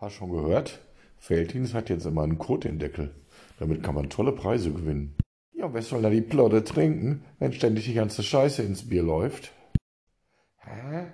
Hast schon gehört? Feldins hat jetzt immer einen Kot im Deckel. Damit kann man tolle Preise gewinnen. Ja, wer soll da die Plotte trinken, wenn ständig die ganze Scheiße ins Bier läuft? Hä?